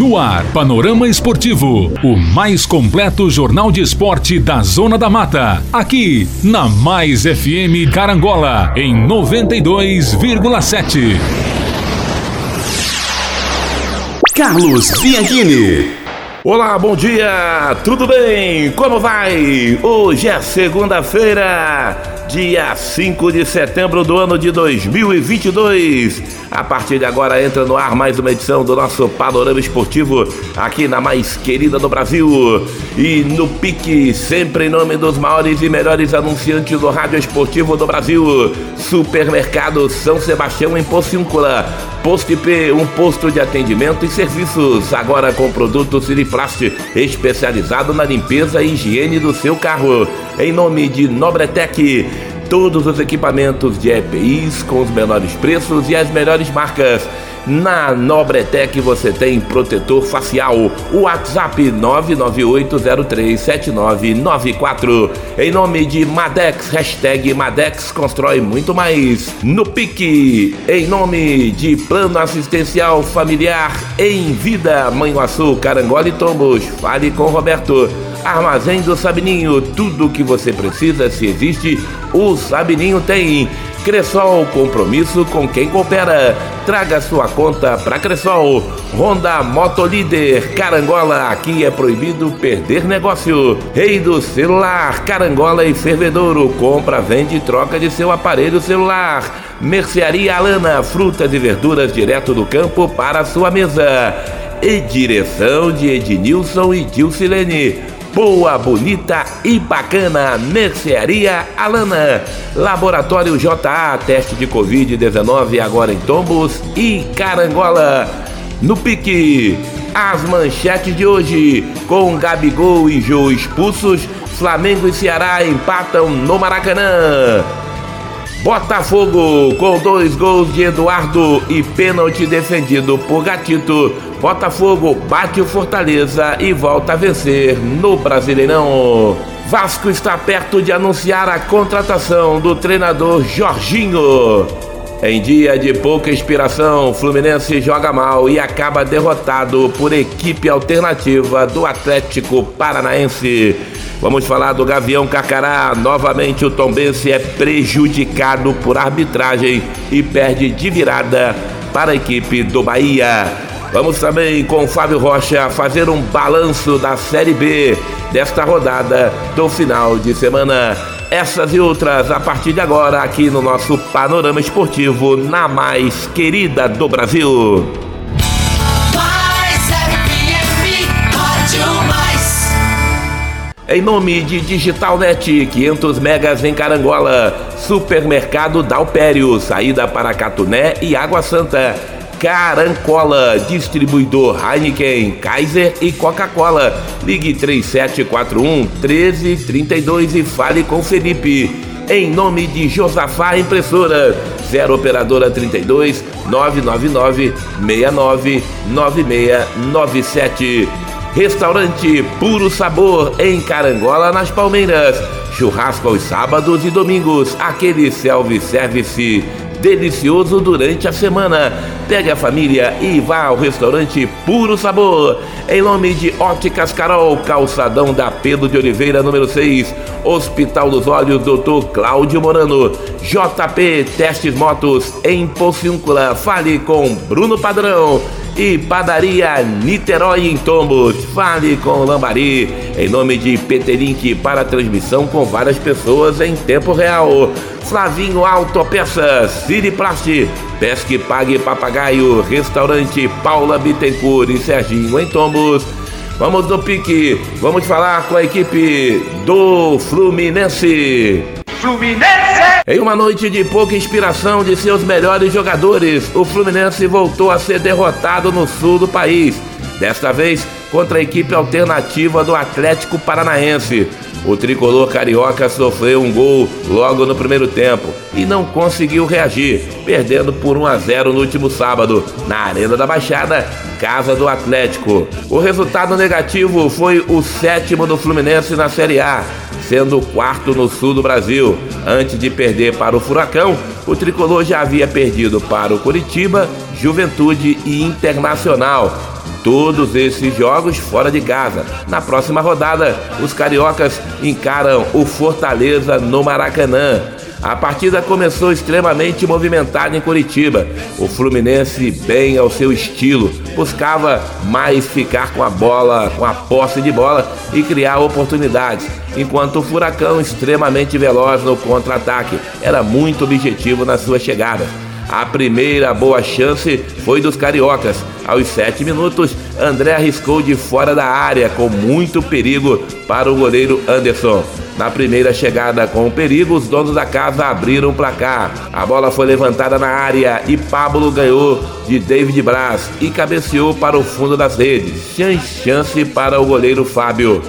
No ar, Panorama Esportivo, o mais completo jornal de esporte da Zona da Mata. Aqui, na Mais FM Carangola, em 92,7. Carlos Bianchini. Olá, bom dia, tudo bem? Como vai? Hoje é segunda-feira, dia 5 de setembro do ano de 2022. A partir de agora entra no ar mais uma edição do nosso Panorama Esportivo aqui na mais querida do Brasil. E no pique, sempre em nome dos maiores e melhores anunciantes do rádio esportivo do Brasil. Supermercado São Sebastião em Pociúncula. Posto IP, um posto de atendimento e serviços. Agora com produto Siliplast, especializado na limpeza e higiene do seu carro. Em nome de Nobretec todos os equipamentos de EPIs com os menores preços e as melhores marcas. Na Nobretec você tem protetor facial. O WhatsApp 998037994. Em nome de Madex, hashtag Madex constrói muito mais. No Pique, em nome de Plano Assistencial Familiar em Vida, Manhuaçu, Carangola e Tombos. Fale com Roberto. Armazém do Sabininho, tudo o que você precisa, se existe, o Sabininho tem. Cressol, compromisso com quem coopera. Traga sua conta para Cressol. Honda Motolíder, Carangola, aqui é proibido perder negócio. Rei do celular, Carangola e Fervedouro, compra, vende e troca de seu aparelho celular. Mercearia Alana, frutas e verduras direto do campo para sua mesa. E direção de Ednilson e Dilcilene. Boa, bonita e bacana. Mercearia Alana. Laboratório JA, teste de Covid-19 agora em Tombos e Carangola. No pique, as manchetes de hoje. Com Gabigol e Jô expulsos, Flamengo e Ceará empatam no Maracanã. Botafogo com dois gols de Eduardo e pênalti defendido por Gatito. Botafogo bate o Fortaleza e volta a vencer no Brasileirão. Vasco está perto de anunciar a contratação do treinador Jorginho. Em dia de pouca inspiração, Fluminense joga mal e acaba derrotado por equipe alternativa do Atlético Paranaense. Vamos falar do Gavião Carcará. Novamente o Tombense é prejudicado por arbitragem e perde de virada para a equipe do Bahia. Vamos também com Fábio Rocha fazer um balanço da Série B desta rodada do final de semana. Essas e outras a partir de agora aqui no nosso Panorama Esportivo na mais querida do Brasil. Em nome de Digitalnet, 500 megas em Carangola, Supermercado Dalpério, saída para Catuné e Água Santa. Carancola, distribuidor Heineken, Kaiser e Coca-Cola. Ligue 3741 1332 e fale com Felipe. Em nome de Josafá Impressora, 0 operadora 32 999 69 9697. Restaurante Puro Sabor em Carangola, nas Palmeiras. Churrasco aos sábados e domingos. Aquele self-service delicioso durante a semana. Pegue a família e vá ao restaurante Puro Sabor. Em nome de Óticas Carol, calçadão da Pedro de Oliveira, número 6. Hospital dos Olhos, Dr. Cláudio Morano. JP Testes Motos em Pociúncula. Fale com Bruno Padrão e Padaria Niterói em Tombos. Fale com Lambari, em nome de PT para transmissão com várias pessoas em tempo real. Flavinho Autopeças, Siriplast, Pesque Pague Papagaio, Restaurante Paula Bittencourt e Serginho em Tombos. Vamos do pique, vamos falar com a equipe do Fluminense. Fluminense! Em uma noite de pouca inspiração de seus melhores jogadores, o Fluminense voltou a ser derrotado no sul do país. Desta vez contra a equipe alternativa do Atlético Paranaense. O tricolor carioca sofreu um gol logo no primeiro tempo e não conseguiu reagir, perdendo por 1 a 0 no último sábado, na Arena da Baixada, casa do Atlético. O resultado negativo foi o sétimo do Fluminense na Série A, sendo o quarto no sul do Brasil. Antes de perder para o Furacão, o tricolor já havia perdido para o Curitiba, Juventude e Internacional. Todos esses jogos fora de casa. Na próxima rodada, os cariocas encaram o Fortaleza no Maracanã. A partida começou extremamente movimentada em Curitiba. O Fluminense, bem ao seu estilo, buscava mais ficar com a bola, com a posse de bola e criar oportunidades, enquanto o Furacão, extremamente veloz no contra-ataque, era muito objetivo na sua chegada. A primeira boa chance foi dos cariocas. Aos sete minutos, André arriscou de fora da área com muito perigo para o goleiro Anderson. Na primeira chegada com o perigo, os donos da casa abriram o placar. A bola foi levantada na área e Pablo ganhou de David Braz e cabeceou para o fundo das redes. Chance para o goleiro Fábio.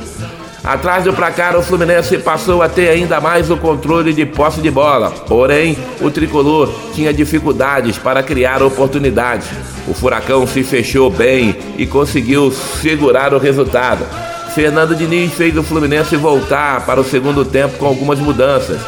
Atrás do placar, o Fluminense passou a ter ainda mais o controle de posse de bola. Porém, o tricolor tinha dificuldades para criar oportunidades. O Furacão se fechou bem e conseguiu segurar o resultado. Fernando Diniz fez o Fluminense voltar para o segundo tempo com algumas mudanças.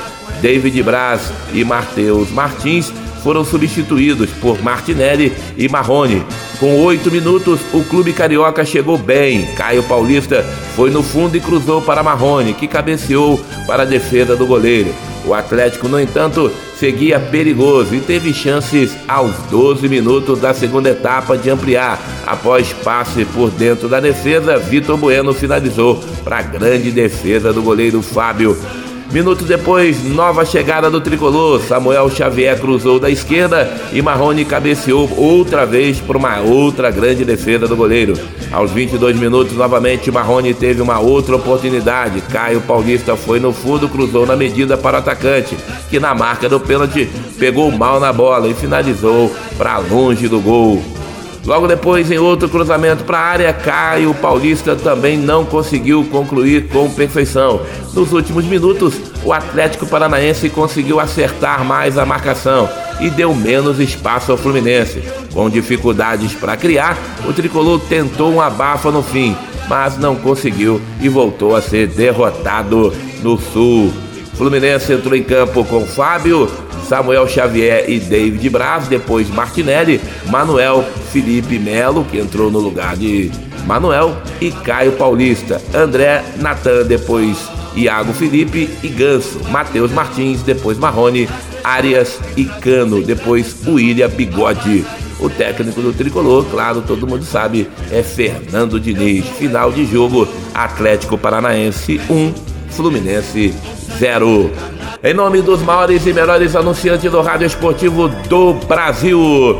David Braz e Mateus Martins foram substituídos por Martinelli e Marrone. Com oito minutos, o clube carioca chegou bem. Caio Paulista foi no fundo e cruzou para Marrone, que cabeceou para a defesa do goleiro. O Atlético, no entanto, seguia perigoso e teve chances aos 12 minutos da segunda etapa de ampliar. Após passe por dentro da defesa, Vitor Bueno finalizou para a grande defesa do goleiro Fábio. Minutos depois, nova chegada do tricolor. Samuel Xavier cruzou da esquerda e Marrone cabeceou outra vez por uma outra grande defesa do goleiro. Aos 22 minutos, novamente, Marrone teve uma outra oportunidade. Caio Paulista foi no fundo, cruzou na medida para o atacante, que na marca do pênalti pegou mal na bola e finalizou para longe do gol. Logo depois, em outro cruzamento para a área, Caio Paulista também não conseguiu concluir com perfeição. Nos últimos minutos, o Atlético Paranaense conseguiu acertar mais a marcação e deu menos espaço ao Fluminense. Com dificuldades para criar, o tricolor tentou um abafa no fim, mas não conseguiu e voltou a ser derrotado no Sul. Fluminense entrou em campo com Fábio, Samuel Xavier e David Braz, depois Martinelli, Manuel Felipe Melo, que entrou no lugar de Manuel, e Caio Paulista, André Natan, depois Iago Felipe e Ganso, Matheus Martins, depois Marrone, Arias e Cano, depois William Bigode. O técnico do tricolor, claro, todo mundo sabe, é Fernando Diniz. Final de jogo: Atlético Paranaense 1, Fluminense 0. Em nome dos maiores e melhores anunciantes do rádio esportivo do Brasil.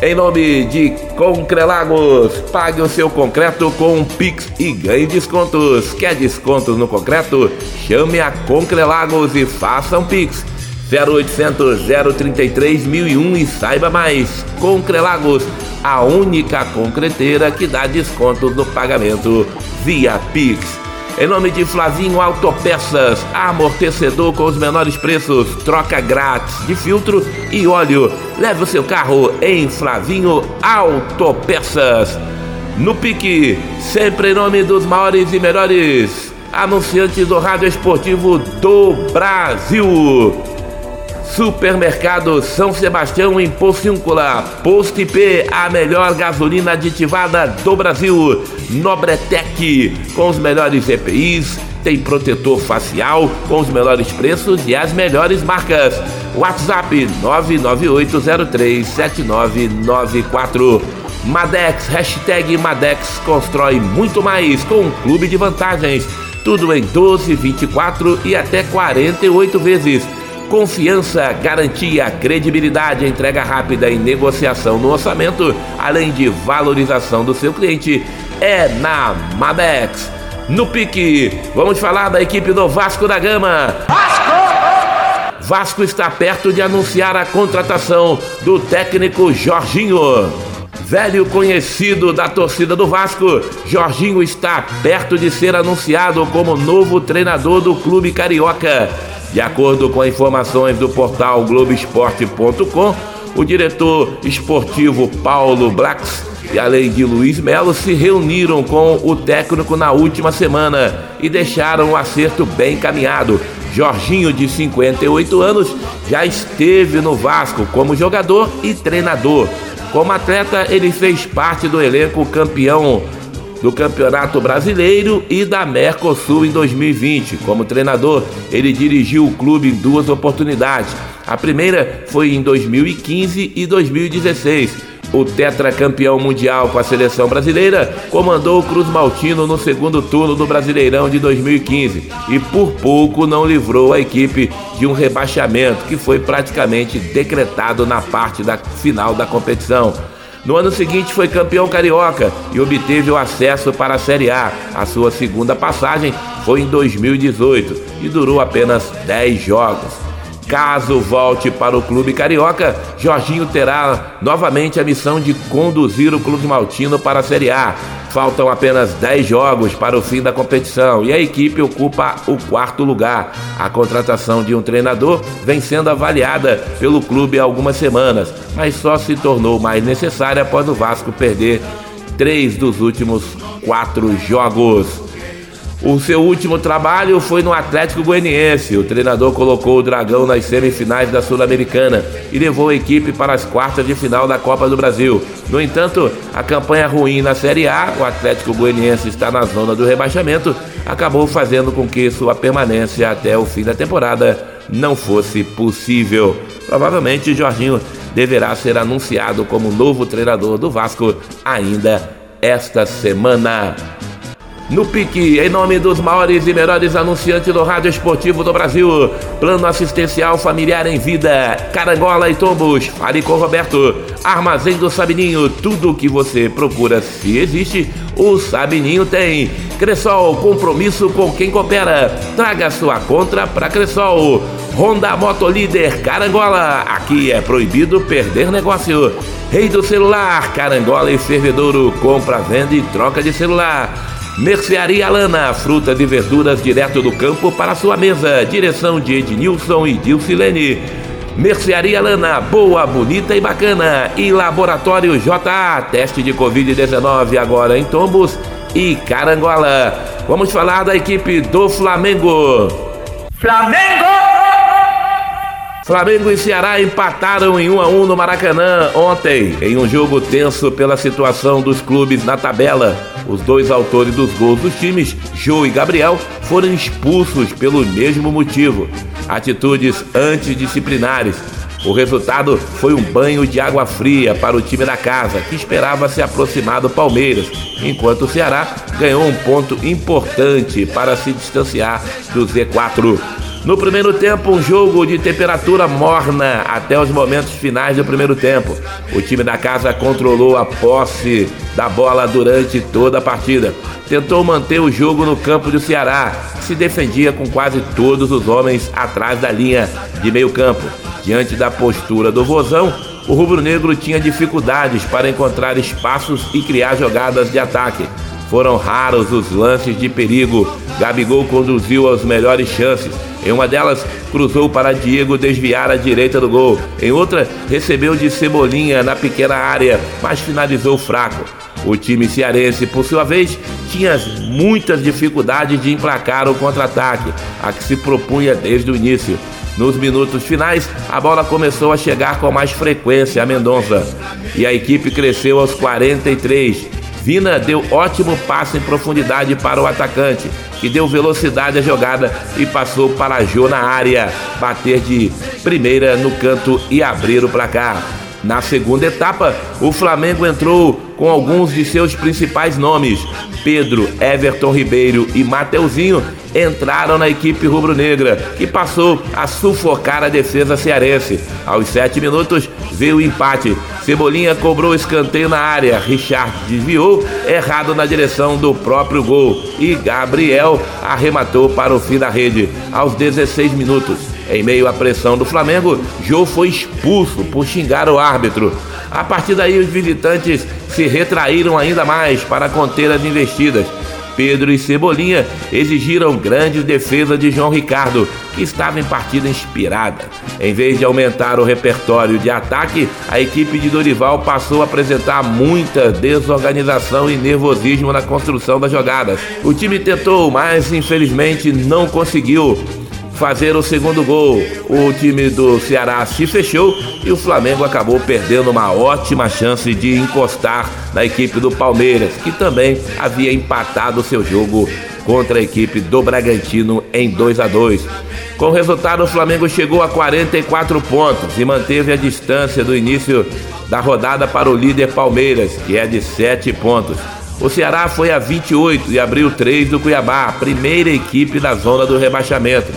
Em nome de Concrelagos, pague o seu concreto com Pix e ganhe descontos. Quer descontos no concreto? Chame a Concrelagos e faça um Pix. 0800 033 1001 e saiba mais. Concrelagos, a única concreteira que dá descontos no pagamento via Pix. Em nome de Flavinho Autopeças, amortecedor com os menores preços, troca grátis de filtro e óleo. Leve o seu carro em Flavinho Autopeças. No pique, sempre em nome dos maiores e melhores anunciantes do rádio esportivo do Brasil. Supermercado São Sebastião em Pociúncula. Posto IP, a melhor gasolina aditivada do Brasil. Nobretec, com os melhores EPIs, tem protetor facial com os melhores preços e as melhores marcas. WhatsApp 998037994. Madex, hashtag Madex constrói muito mais com um clube de vantagens. Tudo em 12, 24 e até 48 vezes. Confiança, garantia, credibilidade, entrega rápida e negociação no orçamento, além de valorização do seu cliente, é na Madex. No pique, vamos falar da equipe do Vasco da Gama. Vasco! Vasco está perto de anunciar a contratação do técnico Jorginho. Velho conhecido da torcida do Vasco, Jorginho está perto de ser anunciado como novo treinador do clube carioca. De acordo com informações do portal Globoesporte.com, o diretor esportivo Paulo Blacks e além de Luiz Melo se reuniram com o técnico na última semana e deixaram o acerto bem caminhado. Jorginho, de 58 anos, já esteve no Vasco como jogador e treinador. Como atleta, ele fez parte do elenco campeão do Campeonato Brasileiro e da Mercosul em 2020. Como treinador, ele dirigiu o clube em duas oportunidades. A primeira foi em 2015 e 2016 o tetracampeão mundial com a seleção brasileira, comandou o Cruz Maltino no segundo turno do Brasileirão de 2015 e por pouco não livrou a equipe de um rebaixamento que foi praticamente decretado na parte da final da competição. No ano seguinte foi campeão carioca e obteve o acesso para a Série A. A sua segunda passagem foi em 2018 e durou apenas 10 jogos. Caso volte para o clube carioca, Jorginho terá novamente a missão de conduzir o clube maltino para a Série A. Faltam apenas 10 jogos para o fim da competição e a equipe ocupa o quarto lugar. A contratação de um treinador vem sendo avaliada pelo clube há algumas semanas, mas só se tornou mais necessária após o Vasco perder três dos últimos quatro jogos. O seu último trabalho foi no Atlético Goianiense. O treinador colocou o Dragão nas semifinais da Sul-Americana e levou a equipe para as quartas de final da Copa do Brasil. No entanto, a campanha ruim na Série A, o Atlético Goianiense está na zona do rebaixamento, acabou fazendo com que sua permanência até o fim da temporada não fosse possível. Provavelmente Jorginho deverá ser anunciado como novo treinador do Vasco ainda esta semana no pique, em nome dos maiores e melhores anunciantes do rádio esportivo do Brasil. Plano assistencial familiar em vida, Carangola e Tombos. Fale com Roberto. Armazém do Sabininho, tudo o que você procura, se existe, o Sabininho tem. Cressol, compromisso com quem coopera. Traga sua contra para Cressol. Honda Motolíder Carangola, aqui é proibido perder negócio. Rei do celular, Carangola e Fervedouro, compra, venda e troca de celular. Mercearia Lana, fruta e verduras direto do campo para sua mesa. Direção de Ednilson e Dilcilene. Mercearia Lana, boa, bonita e bacana. E Laboratório JA, teste de Covid-19 agora em Tombos e Carangola. Vamos falar da equipe do Flamengo. Flamengo! Flamengo e Ceará empataram em 1 a 1 no Maracanã ontem, em um jogo tenso pela situação dos clubes na tabela. Os dois autores dos gols dos times, Jô e Gabriel, foram expulsos pelo mesmo motivo: atitudes antidisciplinares. O resultado foi um banho de água fria para o time da casa, que esperava se aproximar do Palmeiras, enquanto o Ceará ganhou um ponto importante para se distanciar do Z4. No primeiro tempo, um jogo de temperatura morna até os momentos finais do primeiro tempo. O time da casa controlou a posse da bola durante toda a partida. Tentou manter o jogo no campo do Ceará, que se defendia com quase todos os homens atrás da linha de meio campo. Diante da postura do Vozão, o rubro-negro tinha dificuldades para encontrar espaços e criar jogadas de ataque. Foram raros os lances de perigo. Gabigol conduziu as melhores chances em uma delas, cruzou para Diego desviar à direita do gol. Em outra, recebeu de Cebolinha na pequena área, mas finalizou fraco. O time cearense, por sua vez, tinha muitas dificuldades de emplacar o contra-ataque, a que se propunha desde o início. Nos minutos finais, a bola começou a chegar com mais frequência a Mendonça e a equipe cresceu aos 43. Vina deu ótimo passe em profundidade para o atacante, que deu velocidade à jogada e passou para Jô na área, bater de primeira no canto e abrir o placar. Na segunda etapa, o Flamengo entrou com alguns de seus principais nomes. Pedro, Everton Ribeiro e Mateuzinho entraram na equipe rubro-negra, que passou a sufocar a defesa cearense. Aos sete minutos, veio o empate. Cebolinha cobrou escanteio na área. Richard desviou, errado na direção do próprio gol. E Gabriel arrematou para o fim da rede. Aos 16 minutos, em meio à pressão do Flamengo, Jô foi expulso por xingar o árbitro. A partir daí, os visitantes se retraíram ainda mais para conter as investidas. Pedro e Cebolinha exigiram grande defesa de João Ricardo, que estava em partida inspirada. Em vez de aumentar o repertório de ataque, a equipe de Dorival passou a apresentar muita desorganização e nervosismo na construção das jogadas. O time tentou, mas infelizmente não conseguiu fazer o segundo gol. O time do Ceará se fechou e o Flamengo acabou perdendo uma ótima chance de encostar na equipe do Palmeiras, que também havia empatado seu jogo contra a equipe do Bragantino em 2 a 2. Com o resultado, o Flamengo chegou a 44 pontos e manteve a distância do início da rodada para o líder Palmeiras, que é de 7 pontos. O Ceará foi a 28 e abriu 3 do Cuiabá, primeira equipe da zona do rebaixamento.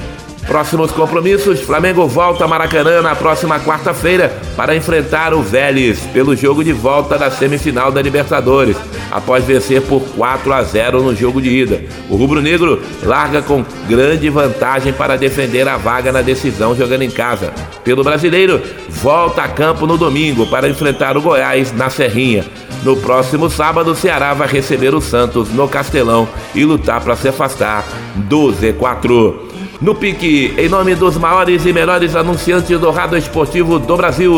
Próximos compromissos: Flamengo volta a Maracanã na próxima quarta-feira para enfrentar o Vélez pelo jogo de volta da semifinal da Libertadores, após vencer por 4 a 0 no jogo de ida. O rubro-negro larga com grande vantagem para defender a vaga na decisão jogando em casa. Pelo brasileiro, volta a campo no domingo para enfrentar o Goiás na Serrinha. No próximo sábado, o Ceará vai receber o Santos no Castelão e lutar para se afastar do Z4 no pique, em nome dos maiores e melhores anunciantes do rádio esportivo do Brasil.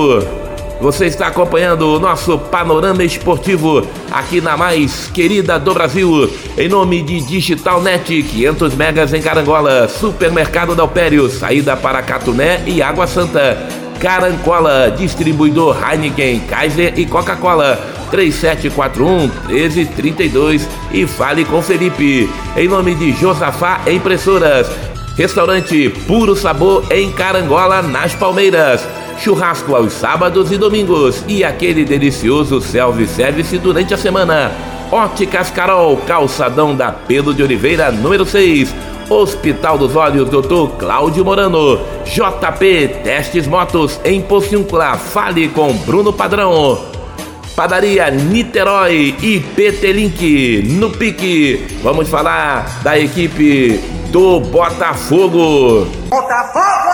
Você está acompanhando o nosso panorama esportivo aqui na mais querida do Brasil, em nome de Digital Net, 500 megas em Carangola, Supermercado Dalpério, saída para Catuné e Água Santa, Carancola, distribuidor Heineken, Kaiser e Coca-Cola. 3741 1332 e fale com Felipe. Em nome de Josafá Impressoras, Restaurante Puro Sabor em Carangola, nas Palmeiras. Churrasco aos sábados e domingos e aquele delicioso self-service durante a semana. Óticas Carol, calçadão da Pedro de Oliveira, número 6. Hospital dos Olhos, Dr. Cláudio Morano. JP Testes Motos em Pociúncula. Fale com Bruno Padrão. Padaria Niterói e PT Link no pique. Vamos falar da equipe do Botafogo. Botafogo!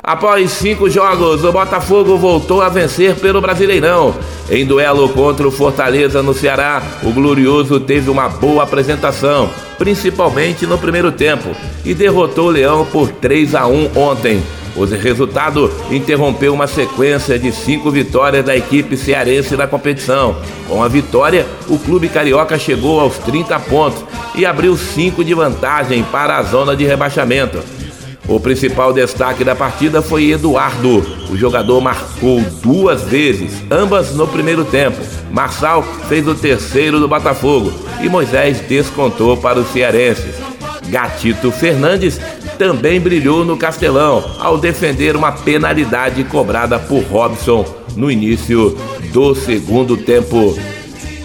Após cinco jogos, o Botafogo voltou a vencer pelo Brasileirão. Em duelo contra o Fortaleza no Ceará, o Glorioso teve uma boa apresentação, principalmente no primeiro tempo, e derrotou o Leão por 3 a 1 ontem. O resultado interrompeu uma sequência de cinco vitórias da equipe cearense na competição. Com a vitória, o clube carioca chegou aos 30 pontos e abriu cinco de vantagem para a zona de rebaixamento. O principal destaque da partida foi Eduardo. O jogador marcou duas vezes, ambas no primeiro tempo. Marçal fez o terceiro do Botafogo e Moisés descontou para os cearenses. Gatito Fernandes também brilhou no Castelão ao defender uma penalidade cobrada por Robson no início do segundo tempo.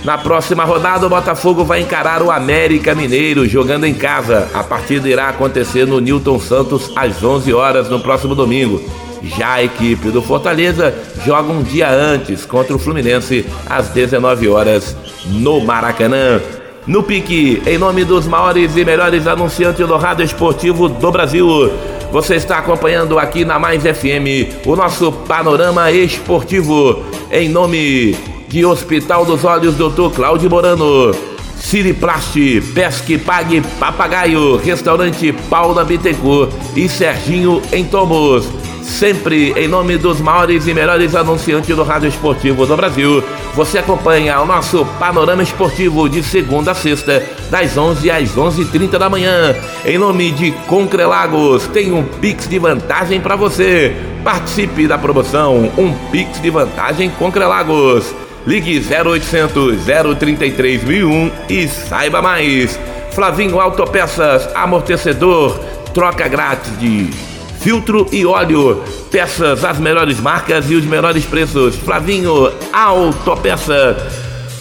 Na próxima rodada, o Botafogo vai encarar o América Mineiro jogando em casa. A partida irá acontecer no Newton Santos às 11 horas no próximo domingo. Já a equipe do Fortaleza joga um dia antes contra o Fluminense às 19 horas no Maracanã no pique, em nome dos maiores e melhores anunciantes do rádio esportivo do Brasil. Você está acompanhando aqui na Mais FM o nosso panorama esportivo, em nome de Hospital dos Olhos Dr. Cláudio Morano. Siriplast, Pesque Pague Papagaio, Restaurante Paula Bittencourt e Serginho em Tomos sempre em nome dos maiores e melhores anunciantes do rádio esportivo do Brasil. Você acompanha o nosso panorama esportivo de segunda a sexta, das 11 às 11h30 da manhã. Em nome de Concrelagos, tem um Pix de vantagem para você. Participe da promoção, um Pix de vantagem Concrelagos. Ligue 0800 033 1001 e saiba mais. Flavinho Autopeças, amortecedor, troca grátis de filtro e óleo. Peças, as melhores marcas e os menores preços. Flavinho, Autopeça.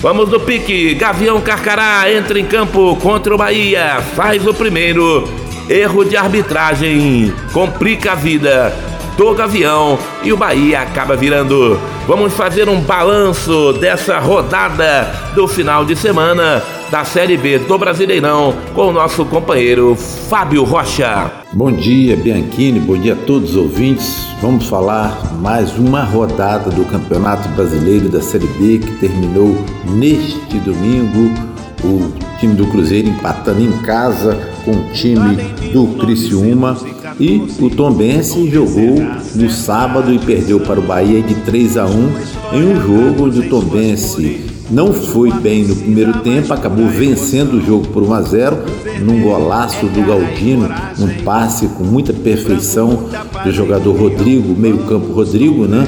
Vamos do pique. Gavião Carcará entra em campo contra o Bahia. Faz o primeiro. Erro de arbitragem. Complica a vida do Gavião e o Bahia acaba virando. Vamos fazer um balanço dessa rodada do final de semana da Série B do Brasileirão com o nosso companheiro Fábio Rocha. Bom dia, Bianchini, bom dia a todos os ouvintes. Vamos falar mais uma rodada do Campeonato Brasileiro da Série B que terminou neste domingo. O time do Cruzeiro empatando em casa com o time do Criciúma e o Tom jogou no sábado e perdeu para o Bahia de 3 a 1 em um jogo onde o Tom não foi bem no primeiro tempo, acabou vencendo o jogo por 1 a 0 num golaço do Galdino, um passe com muita perfeição do jogador Rodrigo, meio-campo Rodrigo, né?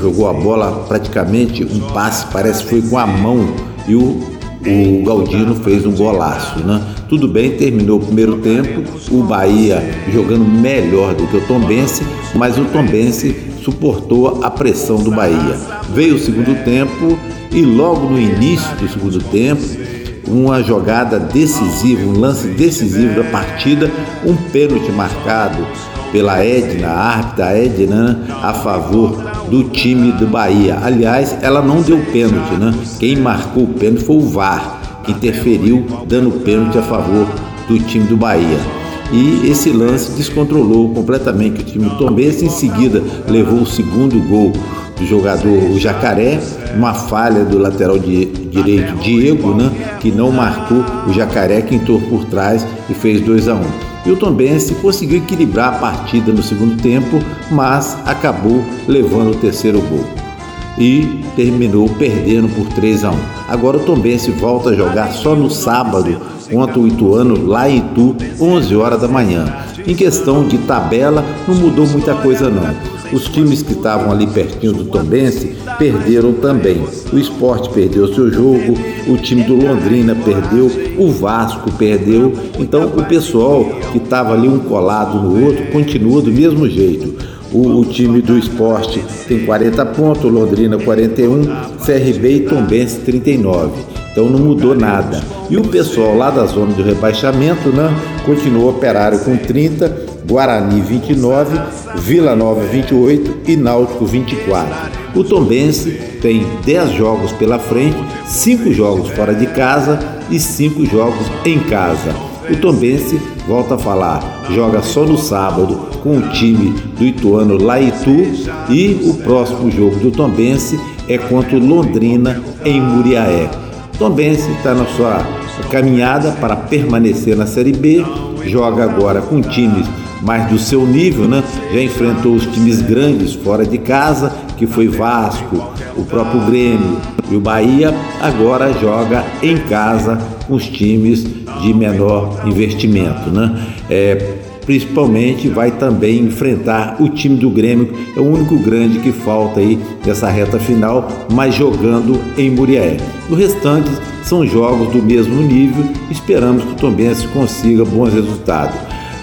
Jogou a bola praticamente um passe, parece que foi com a mão e o, o Galdino fez um golaço, né? Tudo bem, terminou o primeiro tempo, o Bahia jogando melhor do que o Tombense, mas o Tombense suportou a pressão do Bahia. Veio o segundo tempo e logo no início do segundo tempo, uma jogada decisiva, um lance decisivo da partida, um pênalti marcado pela Edna, a árbitra Edna, a favor do time do Bahia. Aliás, ela não deu pênalti, né? Quem marcou o pênalti foi o VAR, interferiu dando pênalti a favor do time do Bahia. E esse lance descontrolou completamente o time do Tombense. Em seguida, levou o segundo gol do jogador o Jacaré, uma falha do lateral de, direito Diego, né, que não marcou o Jacaré, que entrou por trás e fez 2 a 1 um. E o Tombense conseguiu equilibrar a partida no segundo tempo, mas acabou levando o terceiro gol. E terminou perdendo por 3 a 1. Agora o Tombense volta a jogar só no sábado contra o Ituano lá em Itu, 11 horas da manhã. Em questão de tabela, não mudou muita coisa não. Os times que estavam ali pertinho do Tombense perderam também. O esporte perdeu seu jogo, o time do Londrina perdeu, o Vasco perdeu. Então o pessoal que estava ali um colado no outro continua do mesmo jeito. O, o, time do esporte tem 40 pontos, Londrina 41, CRB e Tombense 39. Então não mudou nada. E o pessoal lá da zona de rebaixamento né, continuou operário com 30, Guarani 29, Vila Nova 28 e Náutico 24. O Tombense tem 10 jogos pela frente, 5 jogos fora de casa e 5 jogos em casa. O Tombense, volta a falar, joga só no sábado com o time do Ituano Laitu e o próximo jogo do Tombense é contra o Londrina em Muriaé. Tombense está na sua caminhada para permanecer na Série B, joga agora com times mais do seu nível, né? Já enfrentou os times grandes fora de casa, que foi Vasco, o próprio Grêmio e o Bahia. Agora joga em casa com os times de menor investimento, né? É, principalmente vai também enfrentar o time do Grêmio, é o único grande que falta aí nessa reta final, mas jogando em Muriaé. O restante são jogos do mesmo nível, esperamos que o Tombense consiga bons resultados.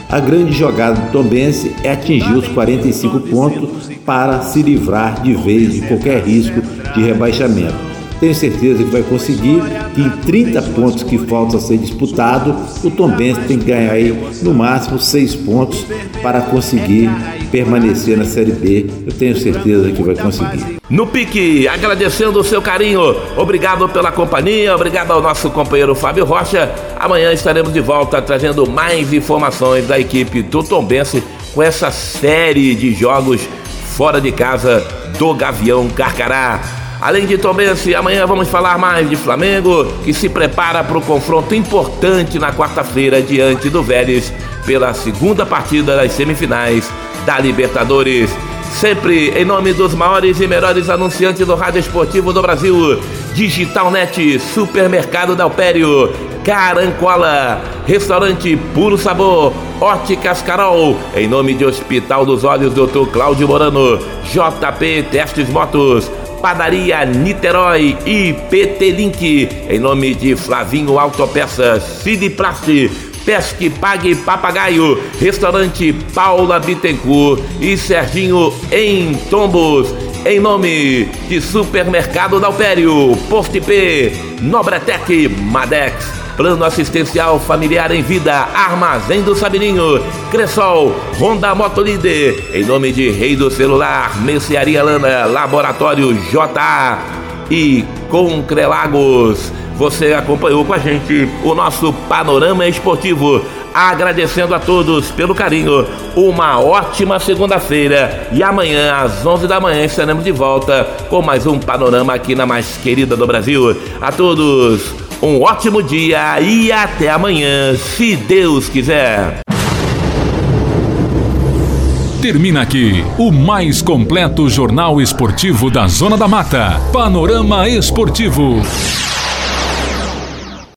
A grande jogada do Tombense é atingir os 45 pontos para se livrar de vez de qualquer risco de rebaixamento. Tenho certeza que vai conseguir, que em 30 pontos que faltam a ser disputado, o Tombense tem que ganhar aí no máximo 6 pontos para conseguir permanecer na Série B. Eu tenho certeza que vai conseguir. No pique, agradecendo o seu carinho. Obrigado pela companhia, obrigado ao nosso companheiro Fábio Rocha. Amanhã estaremos de volta trazendo mais informações da equipe do Tombense com essa série de jogos fora de casa do Gavião Carcará. Além de Tombense, amanhã vamos falar mais de Flamengo, que se prepara para o confronto importante na quarta-feira diante do Vélez pela segunda partida das semifinais da Libertadores. Sempre em nome dos maiores e melhores anunciantes do rádio esportivo do Brasil, Digitalnet, Supermercado Dalpério, Carancola, Restaurante Puro Sabor, Óticas Carol, em nome de Hospital dos Olhos, Dr. Cláudio Morano, JP Testes Motos, Padaria Niterói e PT Link, em nome de Flavinho Autopeças, Cid Plast, Pesque Pague Papagaio, Restaurante Paula Bittencourt e Serginho em Tombos. Em nome de Supermercado Dalpério, Post P, Nobretec, Madex. Plano Assistencial Familiar em Vida, Armazém do Sabininho, Cressol, Honda Motolíder, em nome de Rei do Celular, Mercearia Lana, Laboratório JA e Concrelagos. Você acompanhou com a gente o nosso panorama esportivo. Agradecendo a todos pelo carinho. Uma ótima segunda-feira e amanhã às 11 da manhã estaremos de volta com mais um panorama aqui na mais querida do Brasil. A todos um ótimo dia e até amanhã, se Deus quiser. Termina aqui o mais completo jornal esportivo da Zona da Mata. Panorama Esportivo.